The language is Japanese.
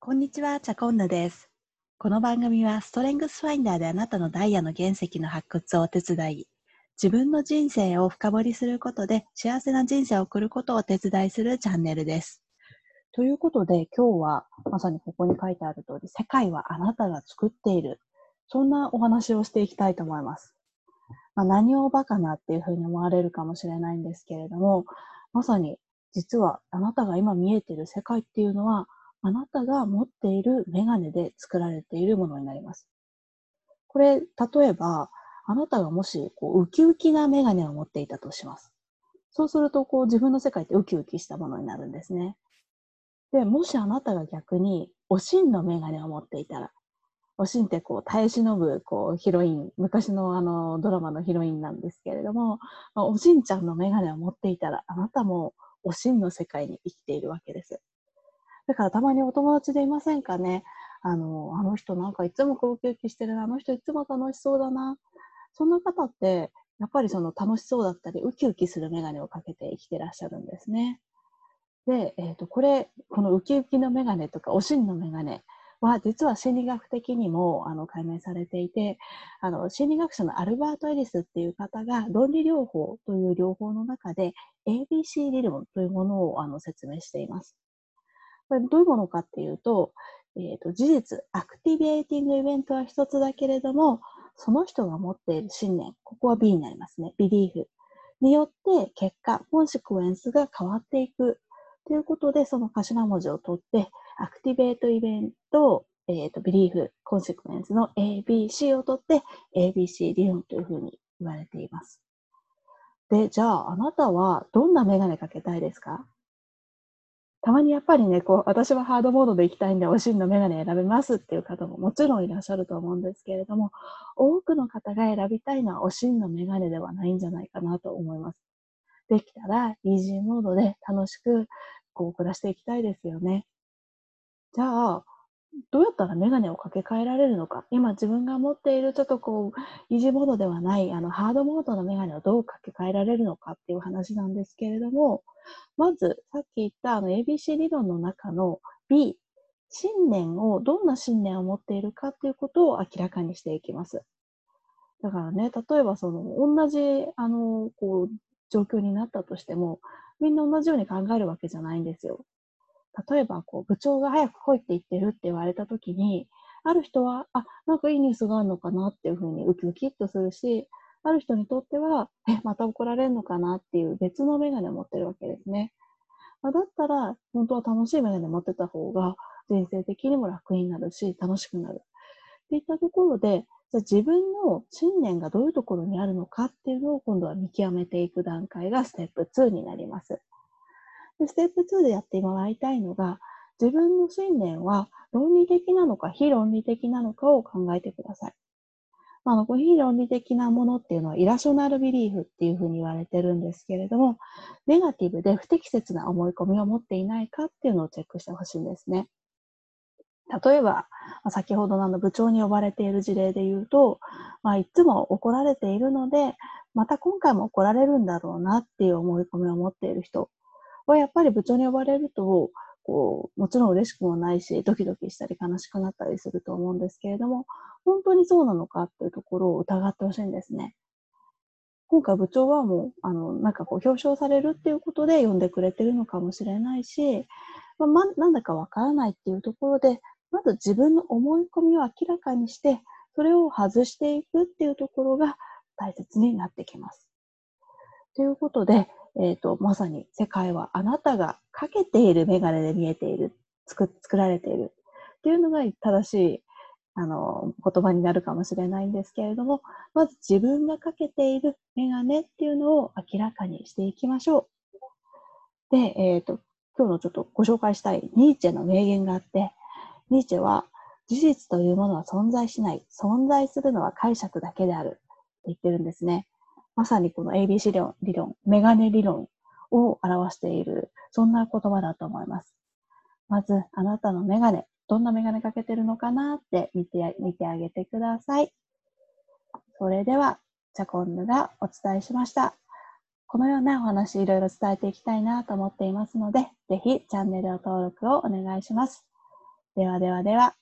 こんにちは、チャコンヌです。この番組はストレングスファインダーであなたのダイヤの原石の発掘をお手伝い、自分の人生を深掘りすることで幸せな人生を送ることをお手伝いするチャンネルです。ということで今日はまさにここに書いてある通り、世界はあなたが作っている。そんなお話をしていきたいと思います。まあ、何をバカなっていうふうに思われるかもしれないんですけれども、まさに実はあなたが今見えている世界っていうのはあなたが持っているメガネで作られているものになります。これ、例えば、あなたがもし、こう、ウキウキなメガネを持っていたとします。そうすると、こう、自分の世界ってウキウキしたものになるんですね。で、もしあなたが逆に、おしんのメガネを持っていたら、おしんってこう、耐え忍ぶ、こう、ヒロイン、昔のあの、ドラマのヒロインなんですけれども、おしんちゃんのメガネを持っていたら、あなたもおしんの世界に生きているわけです。だからたまにお友達でいませんかね？あの、あの人なんかいつもウキウキしてる、あの人いつも楽しそうだな。そんな方って、やっぱりその楽しそうだったり、ウキウキするメガネをかけて生きてらっしゃるんですね。で、え、ー、と、これ、このウキウキのメガネとか、おしんのメガネは、実は心理学的にも、あの、解明されていて、あの、心理学者のアルバート・エリスっていう方が、論理療法という療法の中で、ABC 理論というものを、あの、説明しています。これどういうものかっていうと、えーと、事実、 activating event は一つだけれども、その人が持っている信念、ここは B になりますね。 belief によって結果、 consequence が変わっていくということで、その頭文字を取って、 activate event、えっ、ー、と、 belief、 consequence の ABC を取って、ABC 理論というふうに言われています。で、じゃあ、あなたはどんなメガネかけたいですか？たまにやっぱりね、こう、私はハードモードで行きたいんで、おしんのメガネ選べますっていう方ももちろんいらっしゃると思うんですけれども、多くの方が選びたいのはおしんのメガネではないんじゃないかなと思います。できたら、イージーモードで楽しく、こう、暮らしていきたいですよね。じゃあ、どうやったらメガネをかけ替えられるのか。今自分が持っているちょっとこう、イージーモードではない、あの、ハードモードのメガネをどうかけ替えられるのかっていう話なんですけれども、まず、さっき言ったあの ABC 理論の中の B、信念を、どんな信念を持っているかっていうことを明らかにしていきます。だからね、例えばその、同じ、あの、こう、状況になったとしても、みんな同じように考えるわけじゃないんですよ。例えば、こう、部長が早く来いって言ってるって言われたときに、ある人は、あ、なんかいいニュースがあるのかなっていうふうにウキウキっとするし、ある人にとっては、え、また怒られるのかなっていう別のメガネを持ってるわけですね。ま、だったら、本当は楽しいメガネ持ってた方が、人生的にも楽になるし、楽しくなる。っていったところで、じゃ自分の信念がどういうところにあるのかっていうのを今度は見極めていく段階がステップ2になります。ステップ2でやってもらいたいのが、自分の信念は論理的なのか非論理的なのかを考えてください。あの、非論理的なものっていうのはイラショナルビリーフっていうふうに言われてるんですけれども、ネガティブで不適切な思い込みを持っていないかっていうのをチェックしてほしいんですね。例えば、先ほどのあの部長に呼ばれている事例で言うと、まあ、いつも怒られているので、また今回も怒られるんだろうなっていう思い込みを持っている人は、やっぱり部長に呼ばれると、こう、もちろん嬉しくもないし、ドキドキしたり悲しくなったりすると思うんですけれども、本当にそうなのかっていうところを疑ってほしいんですね。今回部長はもう、あの、なんかこう表彰されるっていうことで呼んでくれてるのかもしれないし、ま、まなんだかわからないっていうところで、まず自分の思い込みを明らかにして、それを外していくっていうところが大切になってきます。ということで、えっ、ー、と、まさに世界はあなたがかけているメガネで見えている、作作られているっていうのが正しいあの言葉になるかもしれないんですけれども、まず自分がかけているメガネっていうのを明らかにしていきましょう。で、えっ、ー、と、今日のちょっとご紹介したいニーチェの名言があって、ニーチェは事実というものは存在しない。存在するのは解釈だけである。って言ってるんですね。まさにこの ABC 理論、理論メガネ理論を表している、そんな言葉だと思います。まず、あなたのメガネ、どんなメガネかけてるのかなって見て、見てあげてください。それでは、チャコンヌがお伝えしました。このようなお話いろいろ伝えていきたいなと思っていますので、ぜひチャンネル登録をお願いします。ではではでは。